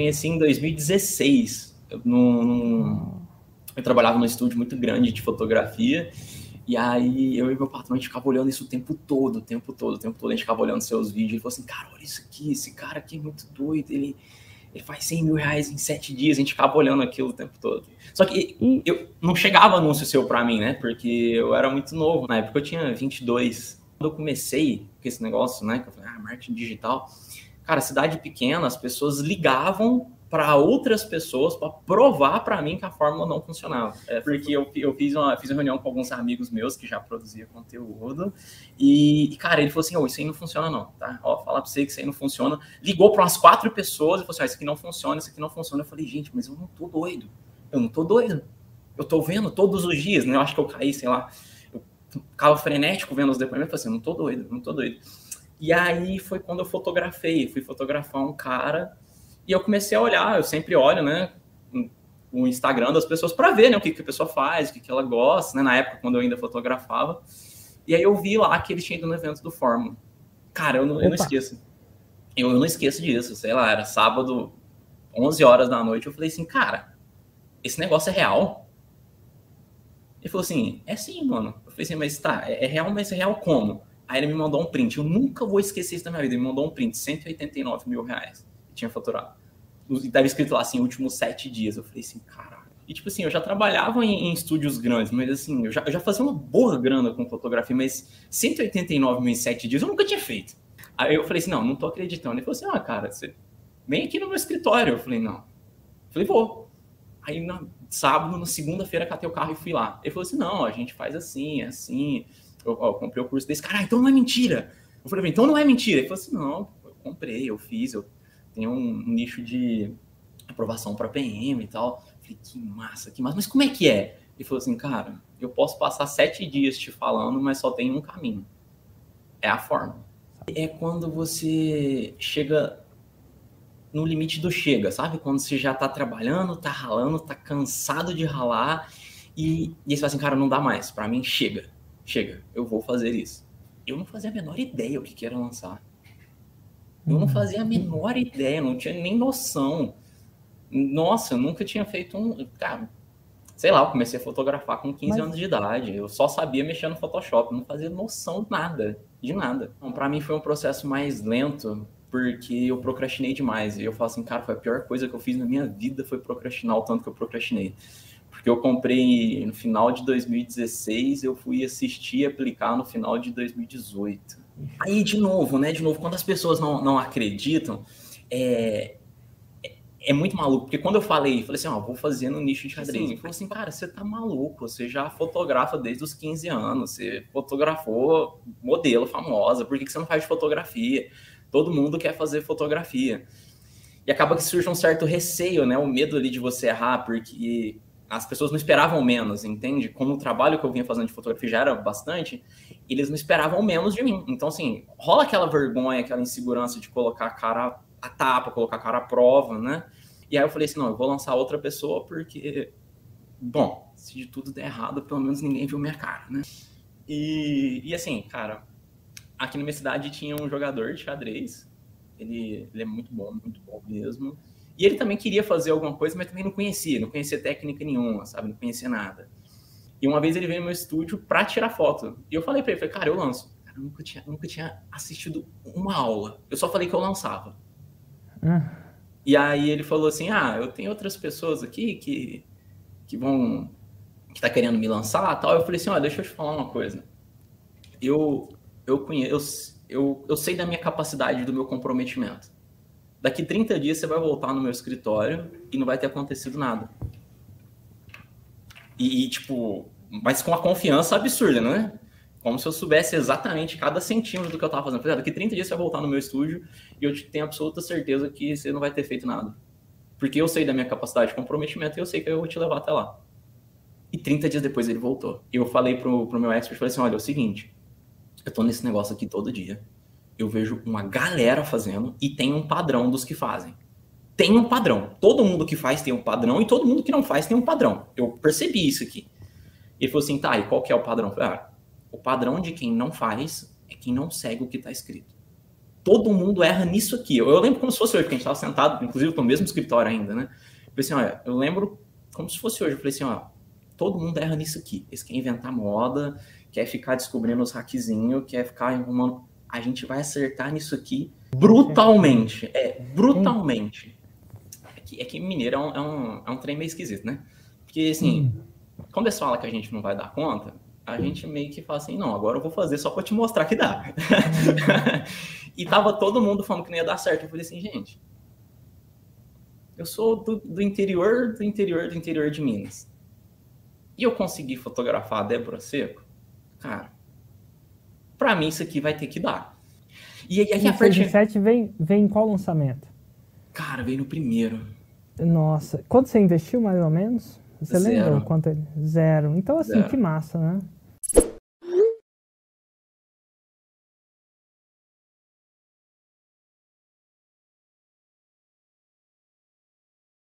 conheci em 2016. Eu, num, num, eu trabalhava num estúdio muito grande de fotografia. E aí eu e meu patrão, a gente ficava olhando isso o tempo todo, o tempo todo, o tempo todo. A gente ficava olhando seus vídeos. Ele falou assim, cara, olha isso aqui, esse cara aqui é muito doido. Ele, ele faz 100 mil reais em sete dias. A gente ficava olhando aquilo o tempo todo. Só que eu não chegava anúncio seu para mim, né? Porque eu era muito novo. Na época eu tinha 22. Quando eu comecei com esse negócio, né? Que eu falei, ah, marketing digital cara, cidade pequena, as pessoas ligavam para outras pessoas para provar para mim que a fórmula não funcionava. É porque eu, eu fiz, uma, fiz uma reunião com alguns amigos meus que já produziam conteúdo e, cara, ele falou assim: oh, isso aí não funciona, não, tá? Ó, falar para você que isso aí não funciona. Ligou para umas quatro pessoas e falou assim: isso aqui não funciona, isso aqui não funciona. Eu falei, gente, mas eu não tô doido. Eu não tô doido. Eu tô vendo todos os dias, né? Eu acho que eu caí, sei lá, eu ficava frenético vendo os depoimentos. Eu falei assim: não tô doido, não tô doido. E aí foi quando eu fotografei, fui fotografar um cara e eu comecei a olhar, eu sempre olho, né, o Instagram das pessoas para ver, né, o que, que a pessoa faz, o que, que ela gosta, né, na época quando eu ainda fotografava. E aí eu vi lá que ele tinha ido no evento do Fórmula. Cara, eu não, eu não esqueço. Eu, eu não esqueço disso, sei lá, era sábado, 11 horas da noite, eu falei assim, cara, esse negócio é real? Ele falou assim, é sim, mano. Eu falei assim, mas tá, é, é real, mas é real como? Aí ele me mandou um print. Eu nunca vou esquecer isso da minha vida. Ele me mandou um print, 189 mil reais. Que tinha faturado. E tava escrito lá assim, últimos sete dias. Eu falei assim, caralho. E tipo assim, eu já trabalhava em, em estúdios grandes, mas assim, eu já, eu já, fazia uma boa grana com fotografia, mas 189 mil em sete dias eu nunca tinha feito. Aí eu falei assim, não, não tô acreditando. Ele falou assim, ah, cara, você vem aqui no meu escritório. Eu falei, não. Eu falei, vou. Aí na sábado, na segunda-feira, catei o carro e fui lá. Ele falou assim, não, a gente faz assim, assim eu, eu comprei o curso desse, cara, ah, então não é mentira. Eu falei, então não é mentira. Ele falou assim, não, eu comprei, eu fiz, eu tenho um, nicho de aprovação para PM e tal. Eu falei, que massa, que massa, mas como é que é? Ele falou assim, cara, eu posso passar sete dias te falando, mas só tem um caminho. É a forma. É quando você chega no limite do chega, sabe? Quando você já tá trabalhando, tá ralando, tá cansado de ralar e, e você fala assim, cara, não dá mais, para mim chega chega, eu vou fazer isso. Eu não fazia a menor ideia o que, que era lançar. Eu não fazia a menor ideia, não tinha nem noção. Nossa, eu nunca tinha feito um. Cara, sei lá, eu comecei a fotografar com 15 Mas... anos de idade. Eu só sabia mexer no Photoshop, não fazia noção nada, de nada. Então, para mim foi um processo mais lento, porque eu procrastinei demais. E eu falo assim, cara, foi a pior coisa que eu fiz na minha vida foi procrastinar o tanto que eu procrastinei porque eu comprei no final de 2016, eu fui assistir e aplicar no final de 2018. Aí, de novo, né? De novo, quando as pessoas não, não acreditam, é, é muito maluco, porque quando eu falei, falei assim, ó, vou fazer no nicho de xadrez, ele falou assim, cara, você tá maluco, você já fotografa desde os 15 anos, você fotografou modelo famosa, por que, que você não faz fotografia? Todo mundo quer fazer fotografia. E acaba que surge um certo receio, né, o medo ali de você errar, porque as pessoas não esperavam menos, entende? Como o trabalho que eu vinha fazendo de fotografia já era bastante, eles não esperavam menos de mim. Então, assim, rola aquela vergonha, aquela insegurança de colocar a cara a tapa, colocar a cara à prova, né? E aí eu falei assim, não, eu vou lançar outra pessoa porque, bom, se de tudo der errado, pelo menos ninguém viu minha cara, né? E, e assim, cara, aqui na minha cidade tinha um jogador de xadrez, ele, ele é muito bom, muito bom mesmo, e ele também queria fazer alguma coisa, mas também não conhecia, não conhecia técnica nenhuma, sabe? Não conhecia nada. E uma vez ele veio no meu estúdio para tirar foto. E eu falei para ele, falei, cara, eu lanço. Cara, eu nunca tinha, nunca tinha assistido uma aula. Eu só falei que eu lançava. Hum. E aí ele falou assim, ah, eu tenho outras pessoas aqui que, que vão... que tá querendo me lançar tal. Eu falei assim, olha, deixa eu te falar uma coisa. Eu, eu conheço... Eu, eu sei da minha capacidade, do meu comprometimento daqui 30 dias você vai voltar no meu escritório e não vai ter acontecido nada. E, tipo, mas com uma confiança absurda, né? Como se eu soubesse exatamente cada centímetro do que eu tava fazendo. Daqui 30 dias você vai voltar no meu estúdio e eu tenho absoluta certeza que você não vai ter feito nada. Porque eu sei da minha capacidade de comprometimento e eu sei que eu vou te levar até lá. E 30 dias depois ele voltou. E eu falei pro, pro meu expert, falei assim, olha, é o seguinte, eu tô nesse negócio aqui todo dia eu vejo uma galera fazendo e tem um padrão dos que fazem. Tem um padrão. Todo mundo que faz tem um padrão e todo mundo que não faz tem um padrão. Eu percebi isso aqui. Ele falou assim, tá, e qual que é o padrão? Falei, ah, o padrão de quem não faz é quem não segue o que está escrito. todo mundo erra nisso aqui. Eu, eu lembro como se fosse hoje, porque a gente estava sentado, inclusive no mesmo escritório ainda, né? Eu falei assim, olha, eu lembro como se fosse hoje. Eu falei assim, ó, todo mundo erra nisso aqui. Eles querem inventar moda, quer ficar descobrindo os hackzinhos, quer ficar arrumando. A gente vai acertar nisso aqui brutalmente. É, brutalmente. É que, é que mineiro é um, é, um, é um trem meio esquisito, né? Porque, assim, hum. quando eles falam que a gente não vai dar conta, a gente meio que fala assim, não, agora eu vou fazer só para te mostrar que dá. e tava todo mundo falando que não ia dar certo. Eu falei assim, gente, eu sou do, do interior, do interior, do interior de Minas. E eu consegui fotografar a Débora Seco, cara, para mim isso aqui vai ter que dar. E aí, a partir... 7 vem, vem em qual lançamento? Cara, veio no primeiro. Nossa, quanto você investiu mais ou menos? Você Zero. lembra quanto? Zero. Então, assim, Zero. que massa, né?